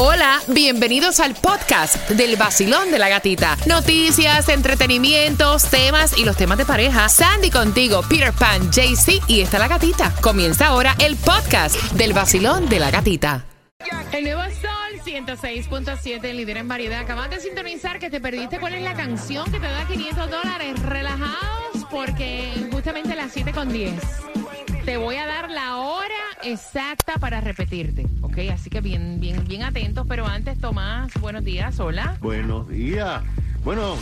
Hola, bienvenidos al podcast del vacilón de la gatita. Noticias, entretenimientos, temas y los temas de pareja. Sandy contigo, Peter Pan, JC y está la gatita. Comienza ahora el podcast del vacilón de la gatita. El nuevo Sol 106.7, líder en variedad. Acabas de sintonizar que te perdiste cuál es la canción que te da 500 dólares. Relajados porque justamente a las 7 con 10 te voy a dar la hora exacta para repetirte, ¿ok? Así que bien, bien, bien atentos. Pero antes, Tomás, buenos días, hola. Buenos días. Bueno,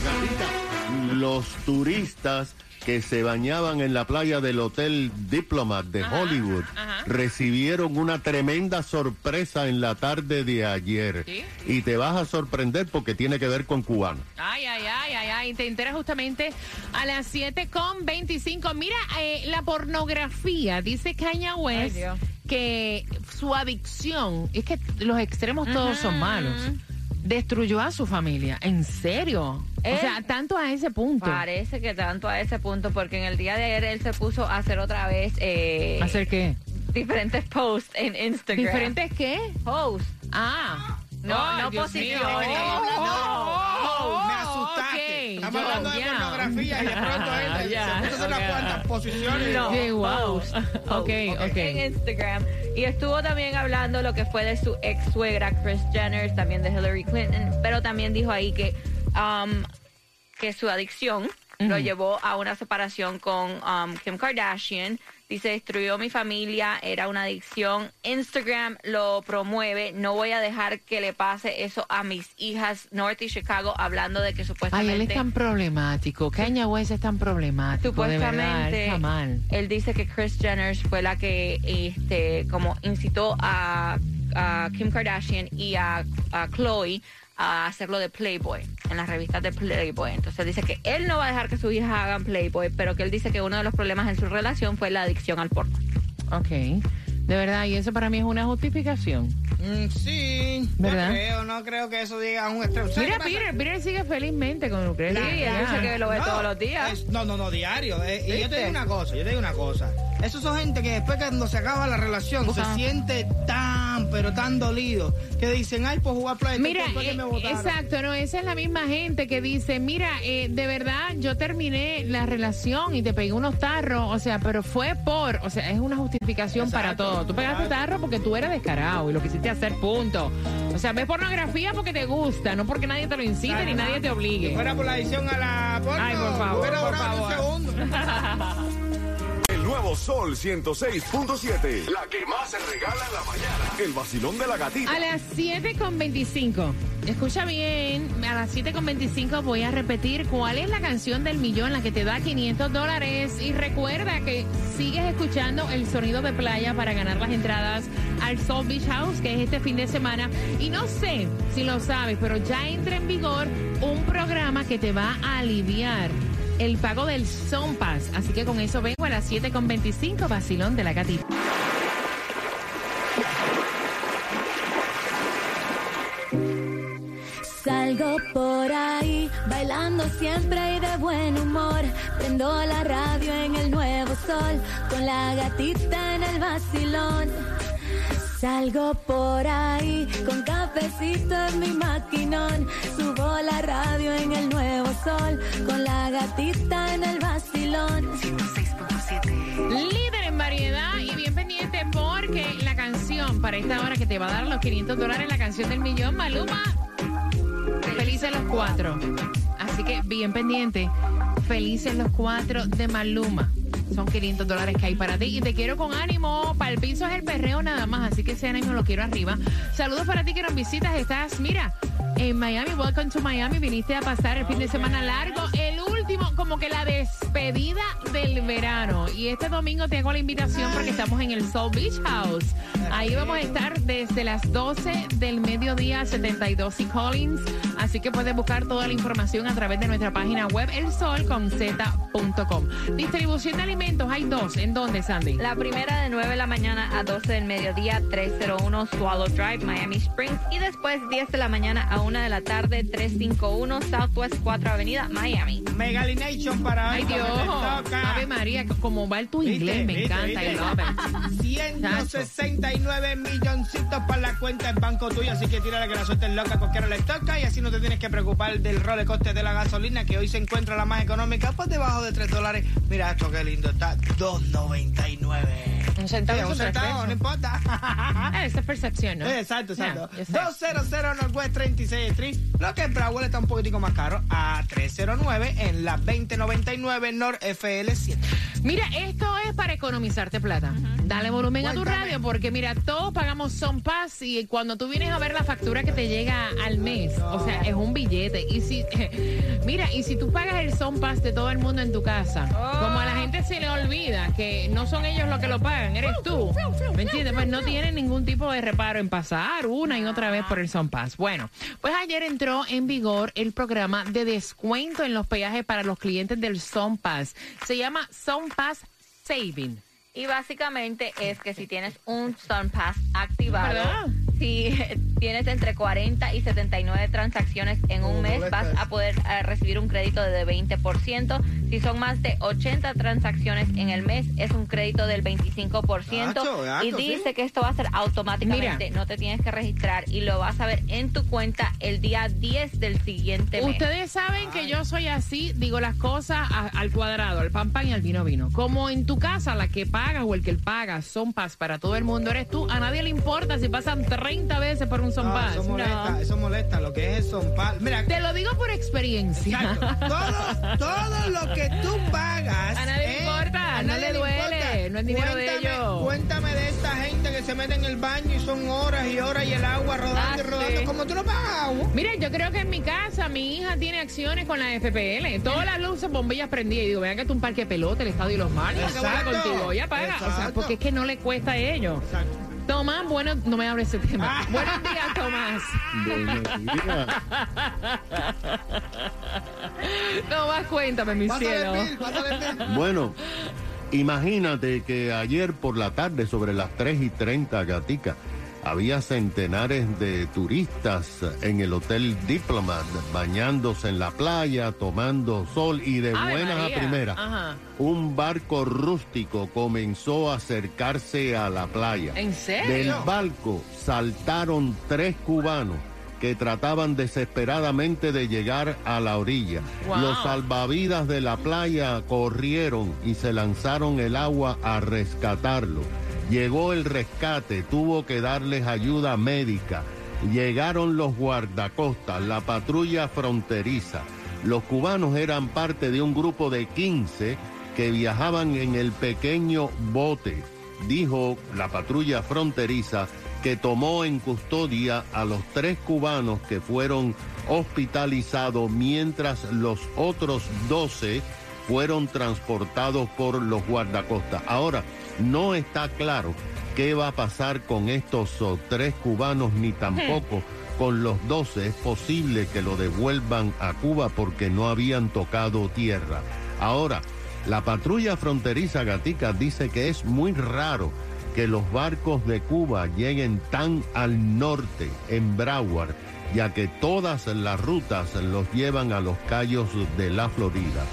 los turistas que se bañaban en la playa del Hotel Diplomat de Ajá, Hollywood ajá. recibieron una tremenda sorpresa en la tarde de ayer. ¿Sí? Y te vas a sorprender porque tiene que ver con cubanos. Ay, ay, ay, ay, ay. Te enteras justamente a las 7 con 25. Mira, eh, la pornografía, dice Kanye West, Ay, Dios. Que su adicción, es que los extremos todos son malos, destruyó a su familia. ¿En serio? o sea, tanto a ese punto. Parece que tanto a ese punto, porque en el día de ayer él se puso a hacer otra vez eh, ¿Hacer qué? diferentes posts en Instagram. ¿Diferentes qué? posts. Ah. No, no posiciones. Oh, me oh, asustaste. Estamos Yo- hablando de ya. pornografía y de pronto él Ya, se puso a hacer unas cuantas posiciones. No, Sí, wow. posts, Ok, posts, ok. En Instagram. Y estuvo también hablando lo que fue de su ex suegra, Chris Jenner, también de Hillary Clinton, pero también dijo ahí que, um, que su adicción lo llevó a una separación con um, Kim Kardashian. Dice, destruyó mi familia, era una adicción. Instagram lo promueve. No voy a dejar que le pase eso a mis hijas North y Chicago, hablando de que Ay, supuestamente... él es tan problemático. Kanye West es tan problemático. de verdad, él Supuestamente, está mal. él dice que Chris Jenner fue la que este, como incitó a, a Kim Kardashian y a, a Chloe a hacerlo de Playboy, en las revistas de Playboy. Entonces dice que él no va a dejar que sus hijas hagan Playboy, pero que él dice que uno de los problemas en su relación fue la adicción al porno. Ok. De verdad, y eso para mí es una justificación. Mm, sí, ¿Verdad? no creo, no creo que eso diga un extremo. ¿Sabes Mira? Peter, Peter sigue felizmente con Lucrecia. Sí, Ya. dice que lo ve No, todos los días. es- no, no, no, diario. eh, y yo te digo una cosa, yo te digo una cosa. Esos son gente que después cuando se acaba la relación se siente tan, pero tan dolido que dicen, ay, pues jugar play. Mira, que eh, me botaron". exacto, no, esa es la misma gente que dice, mira, eh, de verdad, yo terminé la relación y te pegué unos tarros, o sea, pero fue por, o sea, es una justificación para todo. Tú pegaste exacto. tarro porque tú eres descarado y lo quisiste hacer, punto. O sea, ves pornografía porque te gusta, no porque nadie te lo incite ni nadie te obligue. fuera por la adicción a la porno, Ay, por favor, por durado un favor. segundo. Sol 106.7. La que más se regala en la mañana. El vacilón de la gatita. A las 7 con 25. Escucha bien, a las 7 con 25 voy a repetir cuál es la canción del millón, la que te da 500 dólares. Y recuerda que sigues escuchando el sonido de playa para ganar las entradas al Soul Beach House, que es este fin de semana. Y no sé si lo sabes, pero ya entra en vigor un programa que te va a aliviar el pago del Son Pass. Así que con eso vengo a las 7 con 25, vacilón de la gatita. Salgo por ahí, bailando siempre y de buen humor. Prendo la radio en el nuevo sol, con la gatita en el vacilón. Salgo por ahí, con cafecito en mi maquinón. Subo la radio en el nuevo sol, con la gatita en el vacilón. Líder en variedad y bien pendiente porque la canción para esta hora que te va a dar los 500 dólares, la canción del millón, Maluma, felices los cuatro. Así que bien pendiente, felices los cuatro de Maluma. Son 500 dólares que hay para ti y te quiero con ánimo. Para el piso es el perreo nada más, así que ese ánimo lo quiero arriba. Saludos para ti que nos visitas. Estás, mira, en Miami. Welcome to Miami. Viniste a pasar el fin de semana largo. El último, como que la despedida del verano. Y este domingo tengo la invitación porque estamos en el Soul Beach House. Ahí vamos a estar desde las 12 del mediodía, 72 y Collins. Así que puedes buscar toda la información a través de nuestra página web, elsolconz.com. Distribución de alimentos, hay dos. ¿En dónde, Sandy? La primera de 9 de la mañana a 12 del mediodía, 301 Swallow Drive, Miami Springs. Y después 10 de la mañana a 1 de la tarde, 351 Southwest 4 Avenida, Miami. Mega Nation para Ay, hoy, Dios. Ave María, como va el tu inglés, me ¿Viste? encanta. ¿Viste? I love it. 169 milloncitos para la cuenta del banco tuyo, así que tírale que la suerte es loca, cualquiera le toca y así no te tienes que preocupar del rol de coste de la gasolina, que hoy se encuentra la más económica, pues debajo de 3 dólares. Mira esto, qué lindo, está 2.99. Un centavo, Sí, un centavo, no importa. Ah, esa es percepción, ¿no? Exacto, exacto. Sé. 200 Northwest 36 Street. Lo que en Broward está un poquitico más caro. A 309 en la 2099 North FL7. Mira, esto es para economizarte plata. Dale volumen a tu radio porque mira, todos pagamos Son Pass y cuando tú vienes a ver la factura que te llega al mes, o sea, es un billete. Y si, mira, y si tú pagas el Son Pass de todo el mundo en tu casa, como a la gente se le olvida que no son ellos los que lo pagan, eres tú. ¿Me entiendes? Pues no tienen ningún tipo de reparo en pasar una y otra vez por el Son Pass. Bueno, pues ayer entró en vigor el programa de descuento en los peajes para los clientes del Son Pass. Se llama Son Pass Saving. Y básicamente es que si tienes un Sun Pass activado, ¿Verdad? si tienes entre 40 y 79 transacciones en un Oh, mes, vas a poder eh, recibir un crédito de 20%. Si son más de 80 transacciones en el mes, es un crédito del 25%. Gacho, gacho, y dice sí. que esto va a ser automáticamente, no te tienes que registrar y lo vas a ver en tu cuenta el día 10 del siguiente mes. Ustedes saben que yo soy así, digo las cosas a- al cuadrado, al pan pan y al vino vino. Como en tu casa, la que pagas o el que paga son paz para todo el mundo eres tú. A nadie le importa si pasan 30 veces por un son No, paz. eso molesta, eso molesta. Lo que es el Son Pass. Mira, Te lo digo por experiencia. Exacto. Todo, todo lo que tú pagas. A nadie le ¿eh? importa, A no nadie le duele, no es dinero de Cuéntame- ellos. Cuéntame de esta gente que se mete en el baño y son horas y horas y el agua rodando Ah, y rodando. sí. Como tú no pagas agua. Mire, yo creo que en mi casa mi hija tiene acciones con la FPL. Todas las luces, bombillas prendidas. Y digo, vean que es un parque de pelota, el estadio y los Marlins. ¿Qué bola Exacto. contigo? Ya paga. O sea, porque es que no le cuesta a ellos. Exacto. Tomás, bueno, no me hables ese tema. Buenos días, Tomás. Buenos días. Tomás, cuéntame, mi Pásale cielo. Bueno, imagínate que ayer por la tarde, sobre las 3 y 30, Gatica, había centenares de turistas en el Hotel Diplomat, bañándose en la playa, tomando sol y de buenas a primeras. Ajá. Un barco rústico comenzó a acercarse a la playa. ¿En serio? Del barco saltaron tres cubanos que trataban desesperadamente de llegar a la orilla. Wow. Los salvavidas de la playa corrieron y se lanzaron el agua a rescatarlo. Llegó el rescate, tuvo que darles ayuda médica. Llegaron los guardacostas, la patrulla fronteriza. Los cubanos eran parte de un grupo de 15 que viajaban en el pequeño bote. Dijo la patrulla fronteriza que tomó en custodia a los tres cubanos que fueron hospitalizados mientras los otros 12 fueron transportados por los guardacostas. Ahora, no está claro qué va a pasar con estos oh, tres cubanos ni tampoco con los 12. Es posible que lo devuelvan a Cuba porque no habían tocado tierra. Ahora, la patrulla fronteriza Gatica dice que es muy raro que los barcos de Cuba lleguen tan al norte, en Broward, ya que todas las rutas los llevan a los callos de la Florida.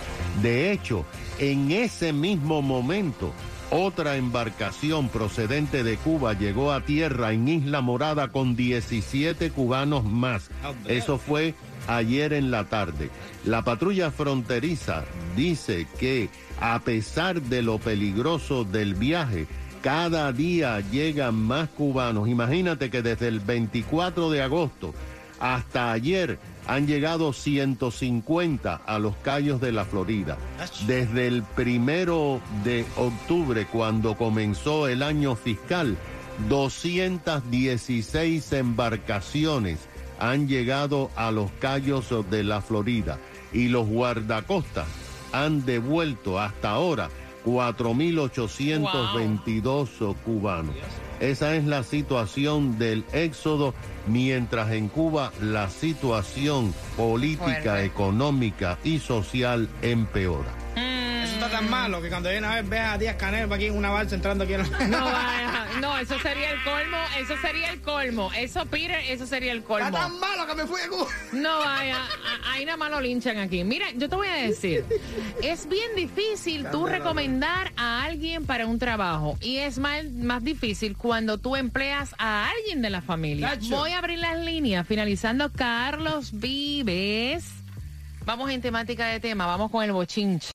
De hecho, en ese mismo momento, otra embarcación procedente de Cuba llegó a tierra en Isla Morada con 17 cubanos más. Eso fue ayer en la tarde. La patrulla fronteriza dice que a pesar de lo peligroso del viaje, cada día llegan más cubanos. Imagínate que desde el 24 de agosto hasta ayer han llegado 150 a los callos de la Florida. Desde el primero de octubre, cuando comenzó el año fiscal, 216 embarcaciones han llegado a los callos de la Florida y los guardacostas han devuelto hasta ahora 4.822 cubanos. Esa es la situación del éxodo, mientras en Cuba la situación política, Fuerte. económica y social empeora. Eso está tan malo que cuando viene a ver, ves a Díaz Canel aquí en una balsa entrando aquí en la... No vaya, No, eso sería el colmo, eso sería el colmo. Eso, Peter, eso sería el colmo. Está tan malo que me fui a Cuba. No, vaya, ahí nada más lo linchan aquí. Mira, yo te voy a decir, es bien difícil tú recomendar a alguien para un trabajo y es más, más difícil cuando tú empleas a alguien de la familia. Voy a abrir las líneas, finalizando Carlos Vives. Vamos en temática de tema, vamos con el bochinche.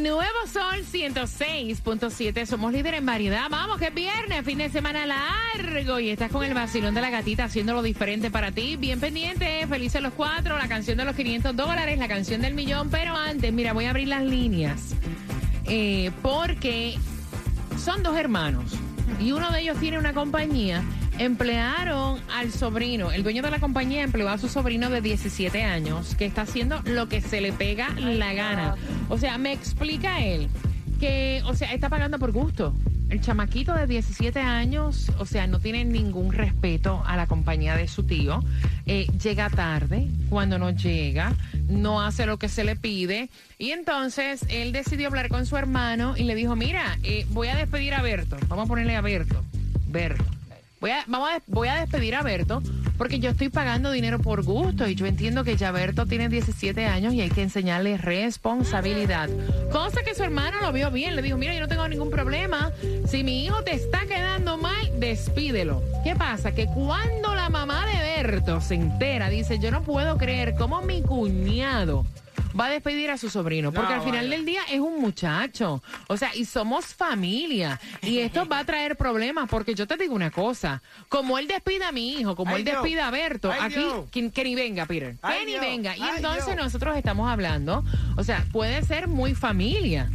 Nuevo Sol 106.7 somos líder en variedad. Vamos, que es viernes, fin de semana largo. Y estás con el vacilón de la gatita haciéndolo diferente para ti. Bien pendiente, felices los cuatro, la canción de los 500 dólares, la canción del millón. Pero antes, mira, voy a abrir las líneas. Eh, porque son dos hermanos y uno de ellos tiene una compañía. Emplearon al sobrino, el dueño de la compañía empleó a su sobrino de 17 años que está haciendo lo que se le pega la gana. O sea, me explica él que, o sea, está pagando por gusto. El chamaquito de 17 años, o sea, no tiene ningún respeto a la compañía de su tío. Eh, llega tarde, cuando no llega, no hace lo que se le pide. Y entonces él decidió hablar con su hermano y le dijo, mira, eh, voy a despedir a Berto. Vamos a ponerle a Berto. Berto. Voy a, vamos voy a despedir a Berto porque yo estoy pagando dinero por gusto y yo entiendo que ya Berto tiene 17 años y hay que enseñarle responsabilidad. Cosa que su hermano lo vio bien, le dijo, mira, yo no tengo ningún problema. Si mi hijo te está quedando mal, despídelo. ¿Qué pasa? Que cuando la mamá de Berto se entera, dice, yo no puedo creer cómo mi cuñado va a despedir a su sobrino, porque No, al final del día es un muchacho. O sea, y somos familia. Y esto va a traer problemas, porque yo te digo una cosa. Como él despida a mi hijo, como Ay, él despida a Berto, Ay, aquí, que, que ni venga, Peter. Que Ay, ni venga. Y entonces nosotros estamos hablando, o sea, puede ser muy familia,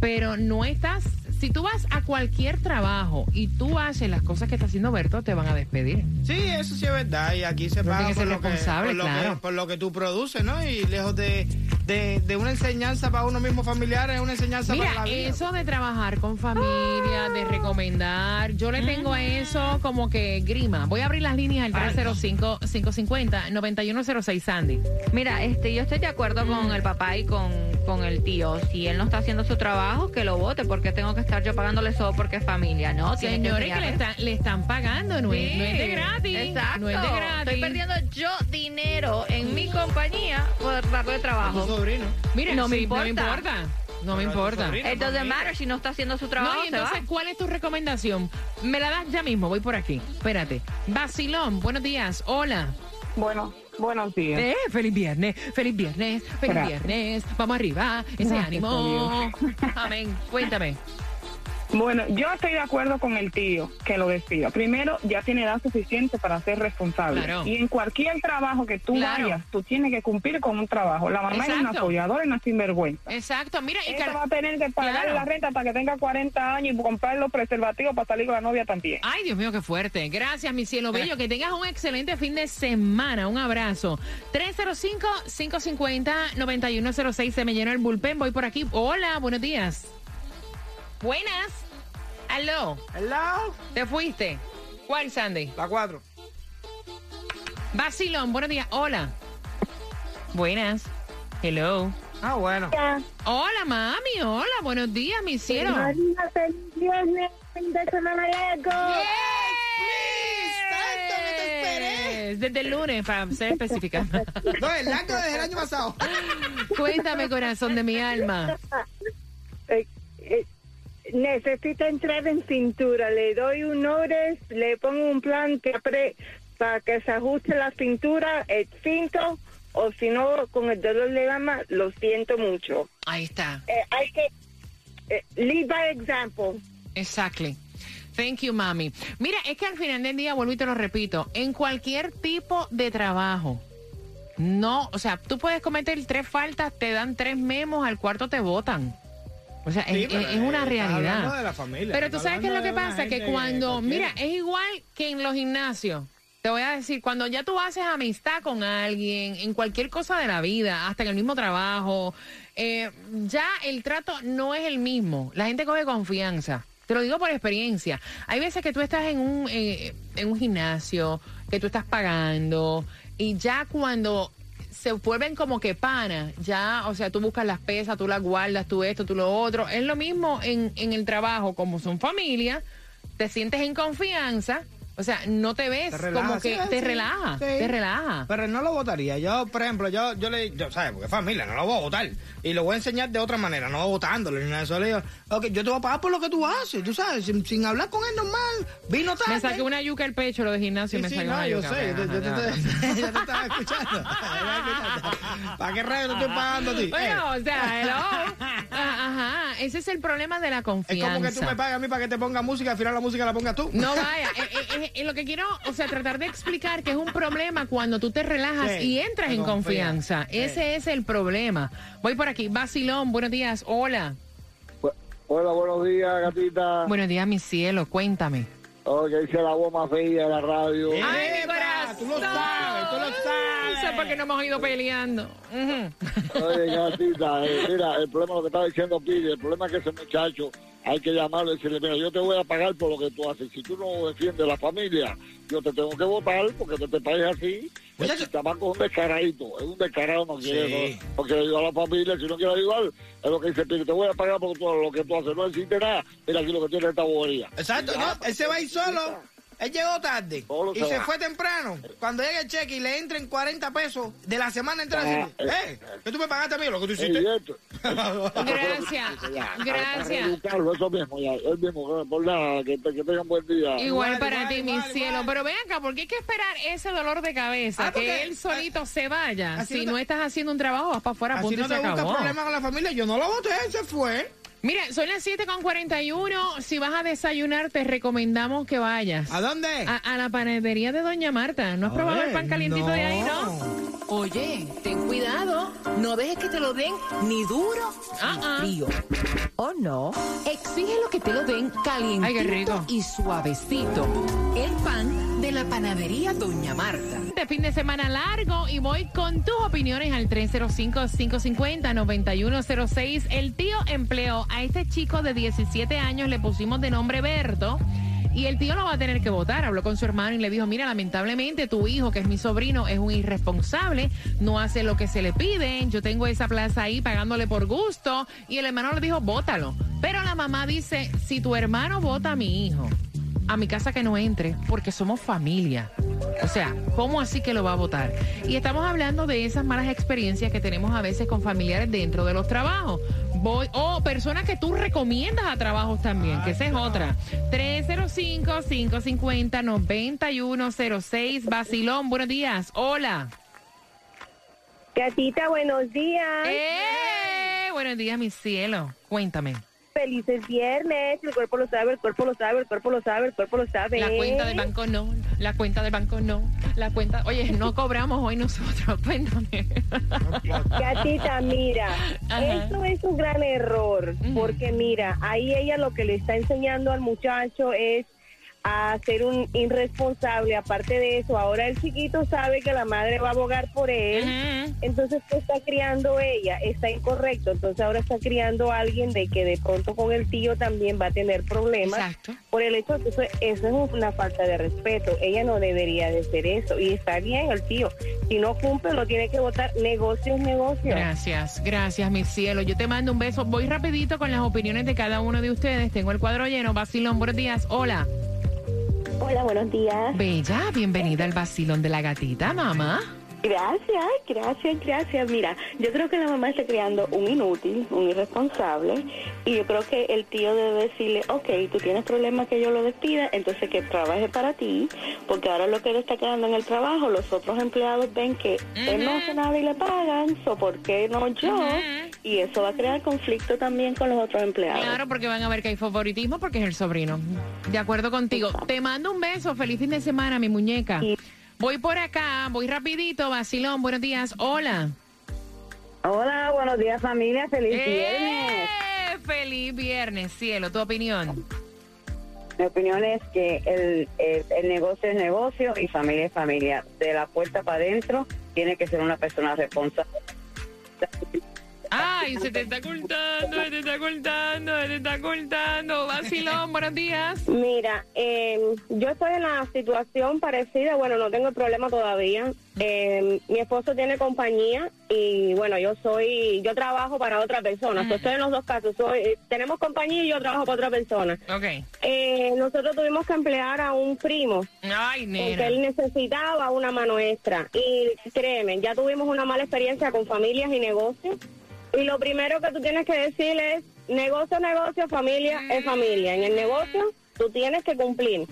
pero no estás... Si tú vas a cualquier trabajo y tú haces las cosas que está haciendo Berto, te van a despedir. Sí, eso sí es verdad. Y aquí se Pero paga por ser lo que, responsable, por, lo claro. que, por lo que tú produces, ¿no? Y lejos de, de, de una enseñanza para uno mismo familiar, es una enseñanza para la Mira, vida. eso de trabajar con familia, de recomendar, yo le tengo a eso como que grima. Voy a abrir las líneas al 305-550-9106, Sandy. Mira, este, yo estoy de acuerdo con el papá y con, con el tío. Si él no está haciendo su trabajo, que lo vote, porque tengo que estar yo pagándole eso porque es familia, ¿no? Señores, que le, están- le están pagando, no, es, no es de gratis. Exacto. No es de gratis. Estoy perdiendo yo dinero en mi compañía por darle Tu trabajo. sobrino. Mira, No me importa. no me importa. No me Pero tu importa. sobrino. It doesn't matter si no está haciendo su trabajo. No, y se va. entonces, ¿cuál es tu recomendación? Me la das ya mismo, voy por aquí. Espérate. Basilón, buenos días. Hola. Bueno, buenos días. Eh, feliz viernes, feliz viernes, feliz Gracias. viernes. Vamos arriba, ese Gracias ánimo. Amén. Cuéntame. Bueno, yo estoy de acuerdo con el tío que lo despida. Primero, ya tiene edad suficiente para ser responsable. Claro. Y en cualquier trabajo que tú Claro. vayas, tú tienes que cumplir con un trabajo. La mamá es una Exacto. apoyadora y una sinvergüenza. Exacto, mira, y Ella Car- va a tener que pagar Claro. la renta hasta que tenga 40 años y comprar los preservativos para salir con la novia también. Ay, Dios mío, qué fuerte. Gracias, mi cielo bello. Que tengas un excelente fin de semana. Un abrazo. 305-550-9106. Se me llenó el bullpen. Voy por aquí. Hola, buenos días. Buenas. Aló. Hello. ¿Te fuiste? ¿Cuál, Sandy? La cuatro. Basilón, buenos días. Hola. Buenas. Hello. Ah, bueno. Hola, mami. Hola, buenos días, mi cielo. viernes, fin de semana largo. Desde el lunes, para ser específica. No, el largo desde el año pasado. Cuéntame, corazón de mi alma. Necesita entrar en cintura. Le doy un ores, le pongo un plan que apre- para que se ajuste la cintura, el cinto, o si no, con el dolor de gama, lo siento mucho. Ahí está. Eh, hay que eh, lead by example. Exactly. Thank you, mami. Mira, es que al final del día, vuelvo y te lo repito, en cualquier tipo de trabajo, no, o sea, tú puedes cometer tres faltas, te dan tres memos, al cuarto te votan. O sea, Sí, es, es- es una eh, realidad. de la familia, Pero tú sabes qué es lo que pasa, que cuando, cualquiera. mira, es igual que en los gimnasios. Te voy a decir, cuando ya tú haces amistad con alguien, en cualquier cosa de la vida, hasta en el mismo trabajo, eh, ya el trato no es el mismo. La gente coge confianza. Te lo digo por experiencia. Hay veces que tú estás en un, eh, en un gimnasio, que tú estás pagando, y ya cuando se vuelven como que panas, ya, o sea, tú buscas las pesas, tú las guardas, tú esto, tú lo otro. Es lo mismo en, en el trabajo, como son familia, te sientes en confianza. O sea, no te ves Te relaja, como que sí, te sí, relaja, sí. te relaja. Pero no lo votaría. Yo, por ejemplo, yo, yo le, yo, ¿sabes? Porque es familia, no lo voy a votar. Y lo voy a enseñar de otra manera, no votándolo ni nada de eso. Le digo, ok, yo te voy a pagar por lo que tú haces, tú sabes, sin, sin hablar con él normal. Vino tarde. Me saqué una yuca al pecho, lo de gimnasio, y me saqué no, una yo yuca. sé, yo yo te- yo te estaba escuchando. ¿Para qué rayos te estoy pagando a ti? Bueno, Eh, o sea, hello. Ah, Ajá, ese es el problema de la es confianza. como que tú me pagas a mí para que te ponga música, al final la música la pongas tú. No vaya, eh, eh, eh, eh, lo que quiero, o sea, tratar de explicar que es un problema cuando tú te relajas Sí, y entras en confianza. Ese es el problema. Voy por aquí, Basilón, buenos días, hola. Hola, buenos días, gatita. Buenos días, mi cielo, cuéntame. Oye, hice la voz más fea de la radio. Ay, mi corazón. tú lo sabes, tú lo sabes. Sé por qué no hemos ido peleando. Oye, gatita, eh, mira, el problema lo que estaba diciendo Pide, el problema es que ese muchacho hay que llamarlo y decirle, mira, yo te voy a pagar por lo que tú haces. Si tú no defiendes la familia, yo te tengo que votar porque en este país así, Muchacho. el chamaco es un descaradito, es un descarado, no quiere, Sí. no, no quiere ayudar a la familia, si no quiere ayudar, es lo que dice Pide, te voy a pagar por todo lo que tú haces, no existe nada, mira aquí lo que tiene esta bobería. Exacto, no, él se va a ir solo. Él llegó tarde y se se va. fue temprano. Cuando llegue el cheque y le entren 40 pesos de la semana Ah, decirle, eh, que tú me pagaste a mí lo que tú hiciste. Gracias, gracias. eso mismo, ya, él mismo, por nada, que, que tengan buen día. Igual para ti, mi cielo. Pero ven acá, ¿por qué hay que esperar ese dolor de cabeza? Ah, porque- que él solito se vaya. Si no estás haciendo un trabajo, vas para afuera, Así punto no y se te busca acabó. problemas con la familia. Yo no lo voté, él se fue. Mira, son las 7 con 41. Si vas a desayunar, te recomendamos que vayas. ¿A dónde? A, a la panadería de Doña Marta. ¿No has probado el pan calientito de ahí, no? Oye, ten cuidado. No dejes que te lo den ni duro Ah, ni ah. frío. ¿O no? Exige lo que te lo den calientito Ay, qué rico. y suavecito. El pan la panadería Doña Marta. Este fin de semana largo y voy con tus opiniones al 305-550-9106. El tío empleó a este chico de 17 años, le pusimos de nombre Berto. Y el tío lo va a tener que votar. Habló con su hermano y le dijo, mira, lamentablemente tu hijo, que es mi sobrino, es un irresponsable, no hace lo que se le pide. Yo tengo esa plaza ahí pagándole por gusto. Y el hermano le dijo, bótalo. Pero la mamá dice, si tu hermano vota a mi hijo, a mi casa que no entre, porque somos familia. O sea, ¿cómo así que lo va a votar? Y estamos hablando de esas malas experiencias que tenemos a veces con familiares dentro de los trabajos. Voy, o personas que tú recomiendas a trabajos también, que esa es otra. 305-550-9106. Basilón, buenos días. Hola. Gatita, buenos días. ¡Eh! Buenos días, mi cielo. Cuéntame. Felices viernes. El cuerpo lo sabe, el cuerpo lo sabe, el cuerpo lo sabe, el cuerpo lo sabe. La cuenta del banco no, la cuenta del banco no, la cuenta... Oye, no cobramos hoy nosotros, cuéntame. Gatita, mira, Ajá. esto es un gran error, porque mira, ahí ella lo que le está enseñando al muchacho es a ser un irresponsable. Aparte de eso, ahora el chiquito sabe que la madre va a abogar por él. Entonces, ¿qué está criando ella? Está incorrecto. Entonces, ahora está criando a alguien de que de pronto con el tío también va a tener problemas. Exacto. Por el hecho de que eso, eso es una falta de respeto. Ella no debería de ser eso. Y está bien el tío. Si no cumple, lo tiene que votar. Negocio es negocio. Gracias, gracias, mi cielo. Yo te mando un beso. Voy rapidito con las opiniones de cada uno de ustedes. Tengo el cuadro lleno. Basilón, buenos días. Hola. Hola, buenos días. Bella, bienvenida al Basilón de la gatita, mamá. Gracias, gracias, gracias. Mira, yo creo que la mamá está creando un inútil, un irresponsable, y yo creo que el tío debe decirle, ok, tú tienes problemas que yo lo despida, entonces que trabaje para ti, porque ahora lo que él está quedando en el trabajo, los otros empleados ven que él no hace nada y le pagan, so ¿por qué no yo? Y eso va a crear conflicto también con los otros empleados. Claro, porque van a ver que hay favoritismo porque es el sobrino. De acuerdo contigo. Te mando un beso. Feliz fin de semana, mi muñeca. Voy por acá, voy rapidito. Basilón, buenos días. Hola. Hola, buenos días familia, feliz ¡Eh! Feliz viernes, cielo. Tu opinión. Mi opinión es que el, el, el negocio es negocio y familia es familia. De la puerta para adentro tiene que ser una persona responsable. Ay, se te está ocultando, se te está ocultando, se te está ocultando. Vacilón, buenos días. Mira, eh, yo estoy en la situación parecida, bueno, no tengo el problema todavía. Eh, mi esposo tiene compañía y bueno, yo soy, yo trabajo para otra persona. So, estoy en los dos casos. Soy, tenemos compañía y yo trabajo para otra persona. Ok. Eh, nosotros tuvimos que emplear a un primo Ay, porque él necesitaba una mano extra. Y créeme, ya tuvimos una mala experiencia con familias y negocios. Y lo primero que tú tienes que decir es, negocio negocio, familia es familia. En el negocio tú tienes que cumplir.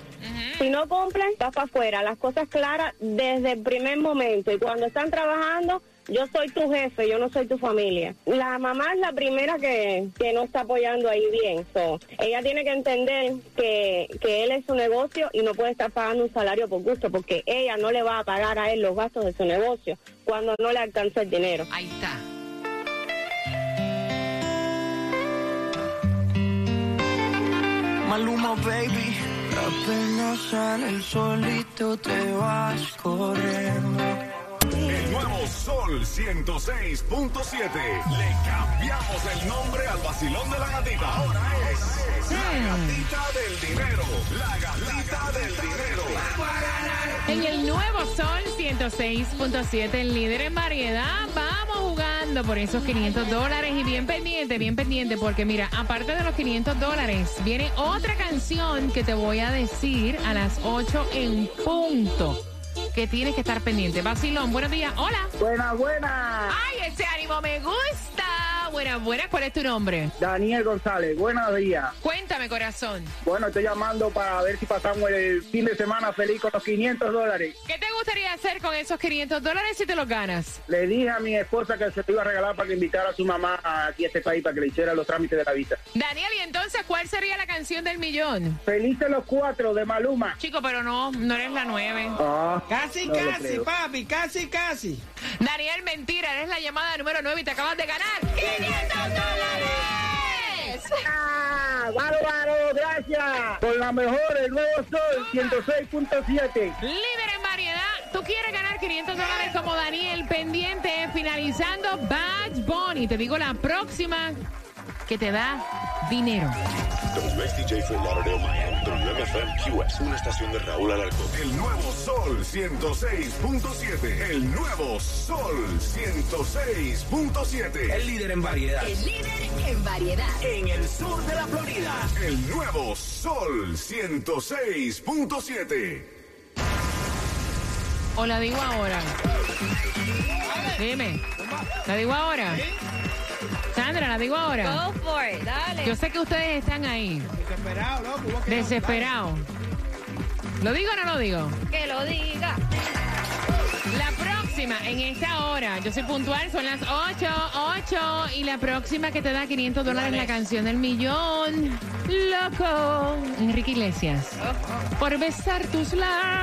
Si no cumples, vas para afuera. Las cosas claras desde el primer momento. Y cuando están trabajando, yo soy tu jefe, yo no soy tu familia. La mamá es la primera que, que no está apoyando ahí bien. So, ella tiene que entender que, que él es su negocio y no puede estar pagando un salario por gusto porque ella no le va a pagar a él los gastos de su negocio cuando no le alcanza el dinero. Ahí está. Maluma, baby. Apenas sale el solito te vas corriendo. El nuevo Sol 106.7. Le cambiamos el nombre al vacilón de la gatita. Ahora es la gatita del dinero. La gatita del dinero. En el nuevo Sol 106.7, el líder en variedad, vamos por esos 500 dólares y bien pendiente, bien pendiente, porque mira, aparte de los 500 dólares, viene otra canción que te voy a decir a las 8 en punto. Que tienes que estar pendiente. Vacilón, buenos días. Hola. Buena, buena. Ay, ese ánimo me gusta. Buenas, buenas. ¿Cuál es tu nombre? Daniel González, buenos días. Cuéntame, corazón. Bueno, estoy llamando para ver si pasamos el fin de semana feliz con los 500 dólares. ¿Qué te gustaría hacer con esos 500 dólares si te los ganas? Le dije a mi esposa que se lo iba a regalar para que invitara a su mamá aquí a este país para que le hiciera los trámites de la visa. Daniel, y entonces, ¿cuál sería la canción del millón? Felices los cuatro de Maluma. Chico, pero no, no eres la nueve. Ah, Casi, no casi, papi, casi, casi. Daniel, mentira, eres la llamada número 9 y te acabas de ganar 500 dólares. Ah, bárbaro, gracias. Con la mejor, el nuevo sol, 106.7. Líder en variedad, tú quieres ganar 500 dólares como Daniel, pendiente, finalizando Bad Bunny. Te digo la próxima que te da dinero. WSTJ Fort Lauderdale, Miami. WMFM QS. Una estación de Raúl Alarcón. El nuevo Sol 106.7. El nuevo Sol 106.7. El líder en variedad. El líder en variedad. En el sur de la Florida. El nuevo Sol 106.7. ¿O la digo ahora? Dime. ¿La digo ahora? Sandra, ¿la digo ahora? Go for it, dale. Yo sé que ustedes están ahí, Desesperado, loco. desesperados. ¿Lo digo o no lo digo? Que lo diga. La próxima, en esta hora, yo soy puntual, son las 8, 8, y la próxima que te da 500 dólares la canción del millón. Loco. Enrique Iglesias. Por besar tus labios.